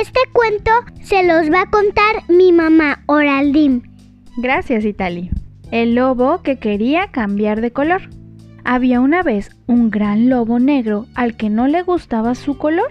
Este cuento se los va a contar mi mamá, Oraldín. Gracias, Itali. El lobo que quería cambiar de color. Había una vez un gran lobo negro al que no le gustaba su color.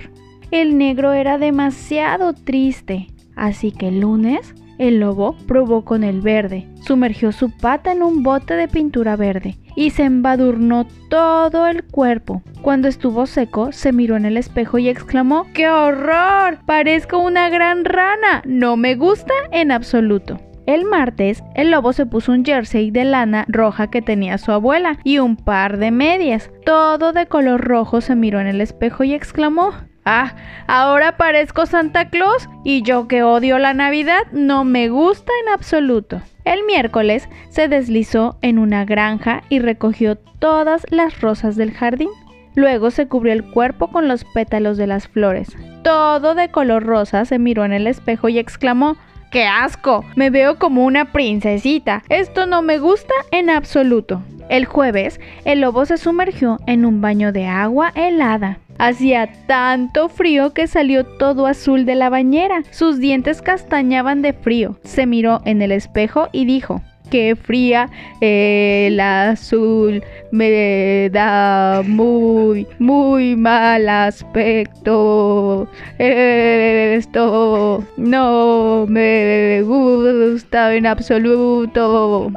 El negro era demasiado triste, así que el lunes el lobo probó con el verde, sumergió su pata en un bote de pintura verde y se embadurnó todo el cuerpo. Cuando estuvo seco, se miró en el espejo y exclamó, ¡Qué horror! Parezco una gran rana. No me gusta en absoluto. El martes, el lobo se puso un jersey de lana roja que tenía su abuela y un par de medias. Todo de color rojo se miró en el espejo y exclamó, Ah, ahora parezco Santa Claus y yo que odio la Navidad no me gusta en absoluto. El miércoles se deslizó en una granja y recogió todas las rosas del jardín. Luego se cubrió el cuerpo con los pétalos de las flores. Todo de color rosa se miró en el espejo y exclamó ¡Qué asco! Me veo como una princesita. Esto no me gusta en absoluto. El jueves, el lobo se sumergió en un baño de agua helada. Hacía tanto frío que salió todo azul de la bañera. Sus dientes castañaban de frío. Se miró en el espejo y dijo, qué fría el azul me da muy, muy mal aspecto. Esto no me gusta en absoluto.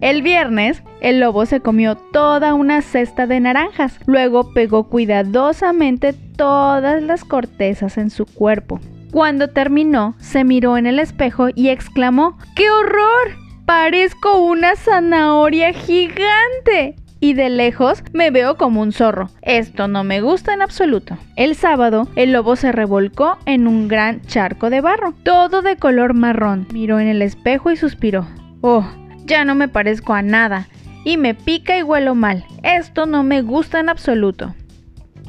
El viernes, el lobo se comió toda una cesta de naranjas, luego pegó cuidadosamente todas las cortezas en su cuerpo. Cuando terminó, se miró en el espejo y exclamó, ¡Qué horror! Parezco una zanahoria gigante y de lejos me veo como un zorro. Esto no me gusta en absoluto. El sábado, el lobo se revolcó en un gran charco de barro, todo de color marrón. Miró en el espejo y suspiró. Oh, ya no me parezco a nada y me pica y huelo mal. Esto no me gusta en absoluto.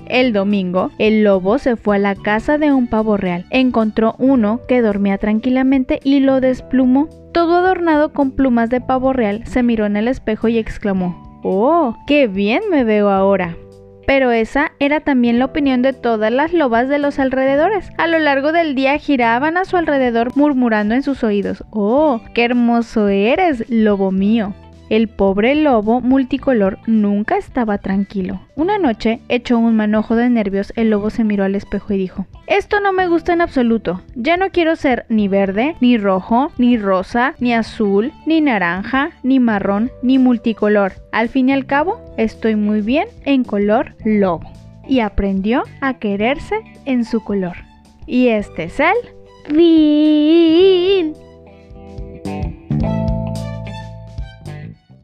El domingo, el lobo se fue a la casa de un pavo real. Encontró uno que dormía tranquilamente y lo desplumó. Todo adornado con plumas de pavo real, se miró en el espejo y exclamó, ¡Oh, qué bien me veo ahora! Pero esa era también la opinión de todas las lobas de los alrededores. A lo largo del día giraban a su alrededor murmurando en sus oídos, ¡Oh, qué hermoso eres, lobo mío! El pobre lobo multicolor nunca estaba tranquilo. Una noche, hecho un manojo de nervios, el lobo se miró al espejo y dijo, Esto no me gusta en absoluto. Ya no quiero ser ni verde, ni rojo, ni rosa, ni azul, ni naranja, ni marrón, ni multicolor. Al fin y al cabo, estoy muy bien en color lobo. Y aprendió a quererse en su color. Y este es el...